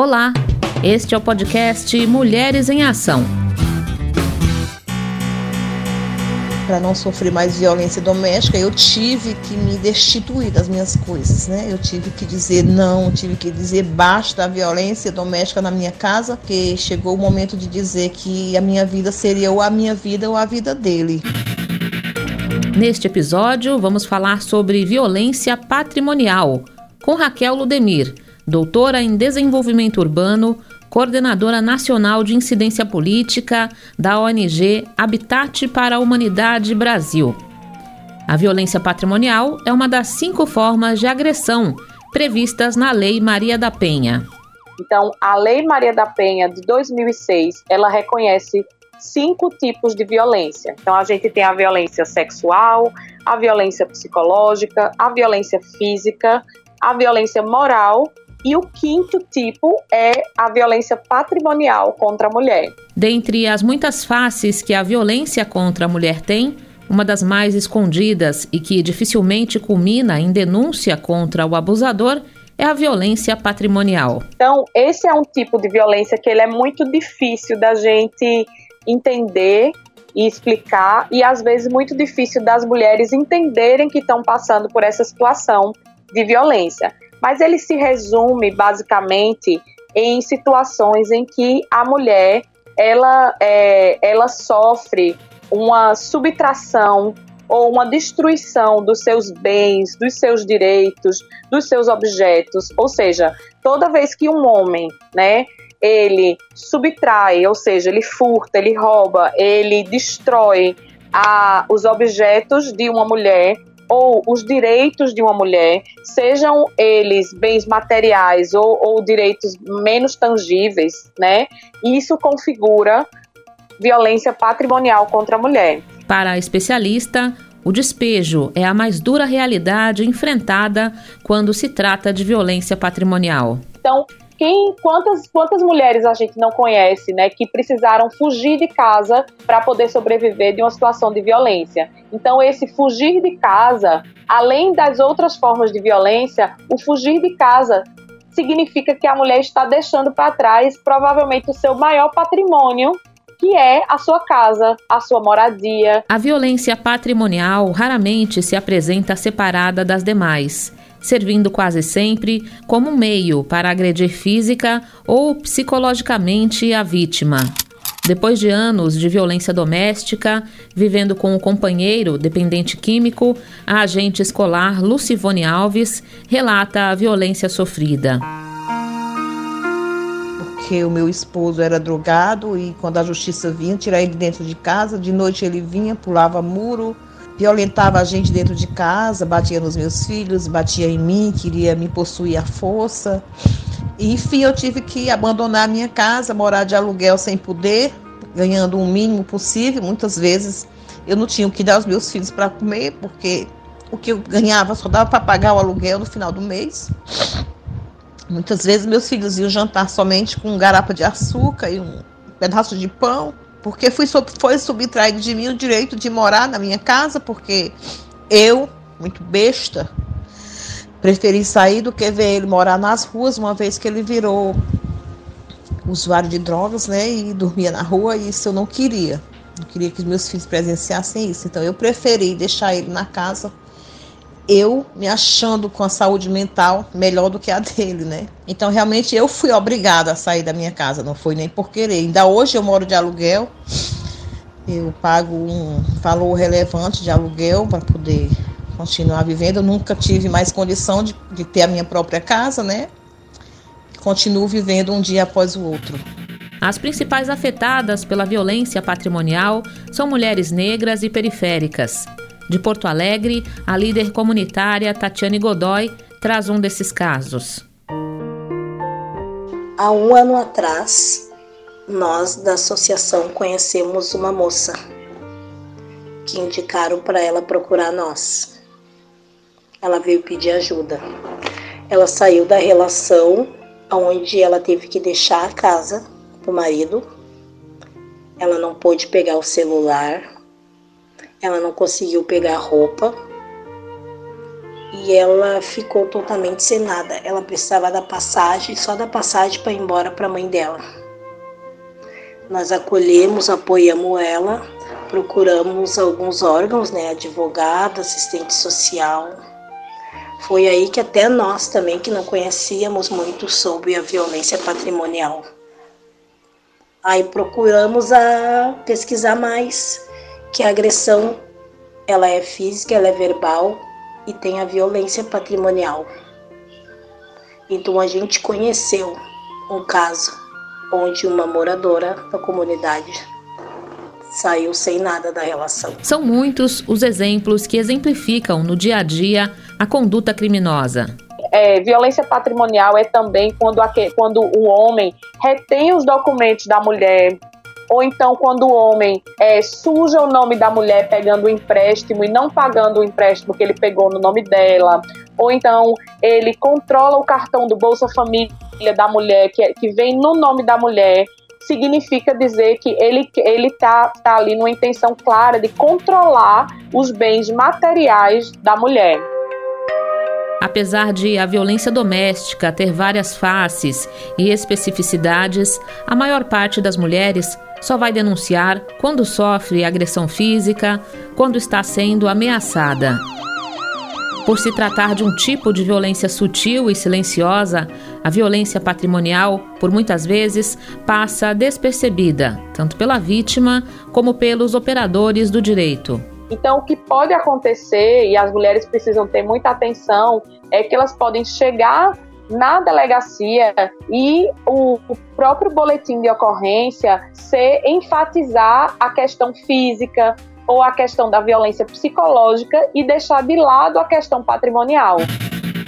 Olá, este é o podcast Mulheres em Ação. Para não sofrer mais violência doméstica, eu tive que me destituir das minhas coisas, né? Eu tive que dizer não, tive que dizer basta da violência doméstica na minha casa, porque chegou o momento de dizer que a minha vida seria ou a minha vida ou a vida dele. Neste episódio, vamos falar sobre violência patrimonial com Raquel Ludemir doutora em Desenvolvimento Urbano, coordenadora nacional de incidência política da ONG Habitat para a Humanidade Brasil. A violência patrimonial é uma das cinco formas de agressão previstas na Lei Maria da Penha. Então, a Lei Maria da Penha de 2006, ela reconhece cinco tipos de violência. Então, a gente tem a violência sexual, a violência psicológica, a violência física, a violência moral e o quinto tipo é a violência patrimonial contra a mulher. Dentre as muitas faces que a violência contra a mulher tem, uma das mais escondidas e que dificilmente culmina em denúncia contra o abusador é a violência patrimonial. Então, esse é um tipo de violência que ele é muito difícil da gente entender e explicar e às vezes muito difícil das mulheres entenderem que estão passando por essa situação de violência mas ele se resume basicamente em situações em que a mulher ela, é, ela sofre uma subtração ou uma destruição dos seus bens, dos seus direitos, dos seus objetos. Ou seja, toda vez que um homem, né, ele subtrai, ou seja, ele furta, ele rouba, ele destrói a, os objetos de uma mulher, ou os direitos de uma mulher, sejam eles bens materiais ou, ou direitos menos tangíveis, né? Isso configura violência patrimonial contra a mulher. Para a especialista, o despejo é a mais dura realidade enfrentada quando se trata de violência patrimonial. Então, quem, quantas, quantas mulheres a gente não conhece, né, que precisaram fugir de casa para poder sobreviver de uma situação de violência? Então, esse fugir de casa, além das outras formas de violência, o fugir de casa significa que a mulher está deixando para trás provavelmente o seu maior patrimônio, que é a sua casa, a sua moradia. A violência patrimonial raramente se apresenta separada das demais servindo quase sempre como meio para agredir física ou psicologicamente a vítima. Depois de anos de violência doméstica, vivendo com o companheiro dependente químico, a agente escolar Lucivone Alves relata a violência sofrida. Porque o meu esposo era drogado e quando a justiça vinha tirar ele dentro de casa, de noite ele vinha, pulava muro, violentava a gente dentro de casa, batia nos meus filhos, batia em mim, queria me possuir à força. Enfim, eu tive que abandonar a minha casa, morar de aluguel sem poder, ganhando o mínimo possível. Muitas vezes eu não tinha o que dar aos meus filhos para comer, porque o que eu ganhava só dava para pagar o aluguel no final do mês. Muitas vezes meus filhos iam jantar somente com um garapa de açúcar e um pedaço de pão porque fui, foi subtraído de mim o direito de morar na minha casa, porque eu, muito besta, preferi sair do que ver ele morar nas ruas, uma vez que ele virou usuário de drogas, né, e dormia na rua, e isso eu não queria. Não queria que meus filhos presenciassem isso. Então eu preferi deixar ele na casa eu me achando com a saúde mental melhor do que a dele, né? Então, realmente, eu fui obrigada a sair da minha casa, não foi nem por querer. Ainda hoje eu moro de aluguel, eu pago um valor relevante de aluguel para poder continuar vivendo. Eu nunca tive mais condição de, de ter a minha própria casa, né? Continuo vivendo um dia após o outro. As principais afetadas pela violência patrimonial são mulheres negras e periféricas. De Porto Alegre, a líder comunitária Tatiane Godoy traz um desses casos. Há um ano atrás, nós da associação conhecemos uma moça que indicaram para ela procurar nós. Ela veio pedir ajuda. Ela saiu da relação onde ela teve que deixar a casa para o marido. Ela não pôde pegar o celular, ela não conseguiu pegar roupa e ela ficou totalmente sem nada. Ela precisava da passagem, só da passagem para ir embora para a mãe dela. Nós acolhemos, apoiamos ela, procuramos alguns órgãos, né, advogado, assistente social. Foi aí que até nós também que não conhecíamos muito sobre a violência patrimonial. Aí procuramos a pesquisar mais que a agressão ela é física, ela é verbal e tem a violência patrimonial. Então a gente conheceu um caso onde uma moradora da comunidade saiu sem nada da relação. São muitos os exemplos que exemplificam no dia a dia a conduta criminosa. É, violência patrimonial é também quando, a, quando o homem retém os documentos da mulher, ou então quando o homem é, suja o nome da mulher pegando o empréstimo e não pagando o empréstimo que ele pegou no nome dela, ou então ele controla o cartão do Bolsa Família da mulher, que, que vem no nome da mulher, significa dizer que ele ele tá, tá ali numa intenção clara de controlar os bens materiais da mulher. Apesar de a violência doméstica ter várias faces e especificidades, a maior parte das mulheres só vai denunciar quando sofre agressão física, quando está sendo ameaçada. Por se tratar de um tipo de violência sutil e silenciosa, a violência patrimonial, por muitas vezes, passa despercebida, tanto pela vítima como pelos operadores do direito. Então, o que pode acontecer, e as mulheres precisam ter muita atenção, é que elas podem chegar na delegacia e o, o próprio boletim de ocorrência se enfatizar a questão física ou a questão da violência psicológica e deixar de lado a questão patrimonial.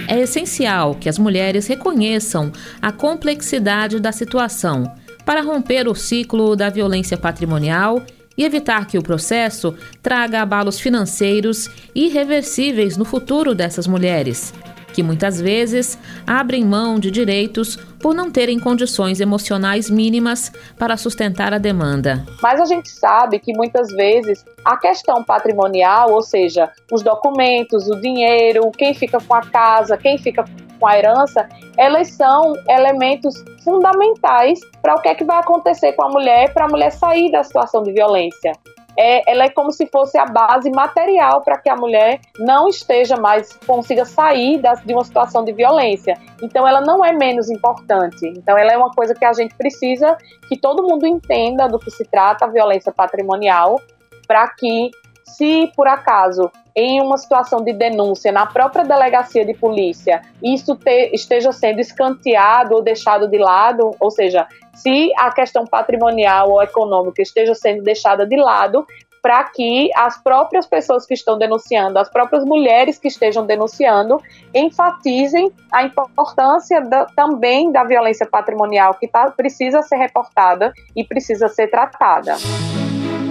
É essencial que as mulheres reconheçam a complexidade da situação para romper o ciclo da violência patrimonial e evitar que o processo traga abalos financeiros irreversíveis no futuro dessas mulheres que muitas vezes abrem mão de direitos por não terem condições emocionais mínimas para sustentar a demanda. Mas a gente sabe que muitas vezes a questão patrimonial, ou seja, os documentos, o dinheiro, quem fica com a casa, quem fica com a herança, elas são elementos fundamentais para o que é que vai acontecer com a mulher, para a mulher sair da situação de violência é, ela é como se fosse a base material para que a mulher não esteja mais, consiga sair das, de uma situação de violência. Então, ela não é menos importante. Então, ela é uma coisa que a gente precisa que todo mundo entenda do que se trata a violência patrimonial, para que, se por acaso em uma situação de denúncia na própria delegacia de polícia, isso te, esteja sendo escanteado ou deixado de lado, ou seja, se a questão patrimonial ou econômica esteja sendo deixada de lado, para que as próprias pessoas que estão denunciando, as próprias mulheres que estejam denunciando, enfatizem a importância da, também da violência patrimonial que tá, precisa ser reportada e precisa ser tratada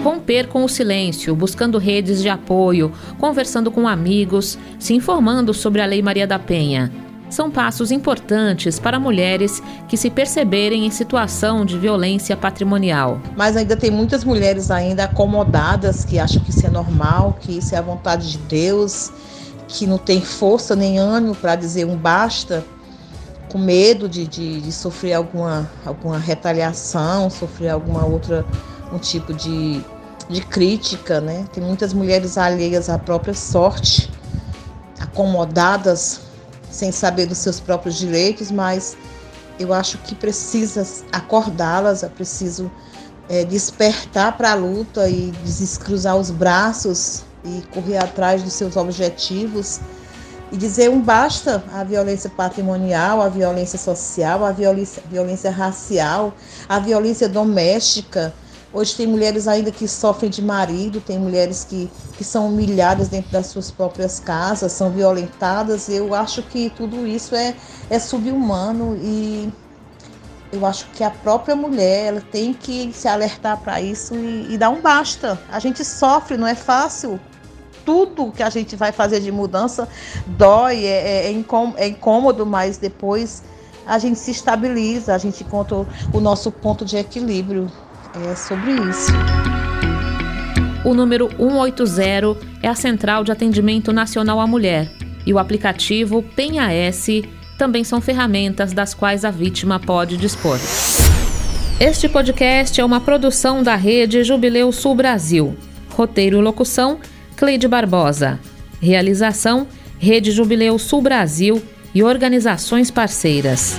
romper com o silêncio, buscando redes de apoio, conversando com amigos, se informando sobre a Lei Maria da Penha. São passos importantes para mulheres que se perceberem em situação de violência patrimonial. Mas ainda tem muitas mulheres ainda acomodadas que acham que isso é normal, que isso é a vontade de Deus, que não tem força nem ânimo para dizer um basta, com medo de, de, de sofrer alguma, alguma retaliação, sofrer alguma outra um tipo de, de crítica, né? Tem muitas mulheres alheias à própria sorte, acomodadas, sem saber dos seus próprios direitos, mas eu acho que precisa acordá-las, é preciso é, despertar para a luta e descruzar os braços e correr atrás dos seus objetivos e dizer um basta à violência patrimonial, à violência social, à violência, violência racial, à violência doméstica. Hoje tem mulheres ainda que sofrem de marido, tem mulheres que, que são humilhadas dentro das suas próprias casas, são violentadas. Eu acho que tudo isso é, é subhumano e eu acho que a própria mulher ela tem que se alertar para isso e, e dar um basta. A gente sofre, não é fácil. Tudo que a gente vai fazer de mudança dói, é, é, é incômodo, mas depois a gente se estabiliza, a gente encontra o nosso ponto de equilíbrio é sobre isso. O número 180 é a Central de Atendimento Nacional à Mulher e o aplicativo Penha S também são ferramentas das quais a vítima pode dispor. Este podcast é uma produção da rede Jubileu Sul Brasil. Roteiro e locução: Cleide Barbosa. Realização: Rede Jubileu Sul Brasil e organizações parceiras.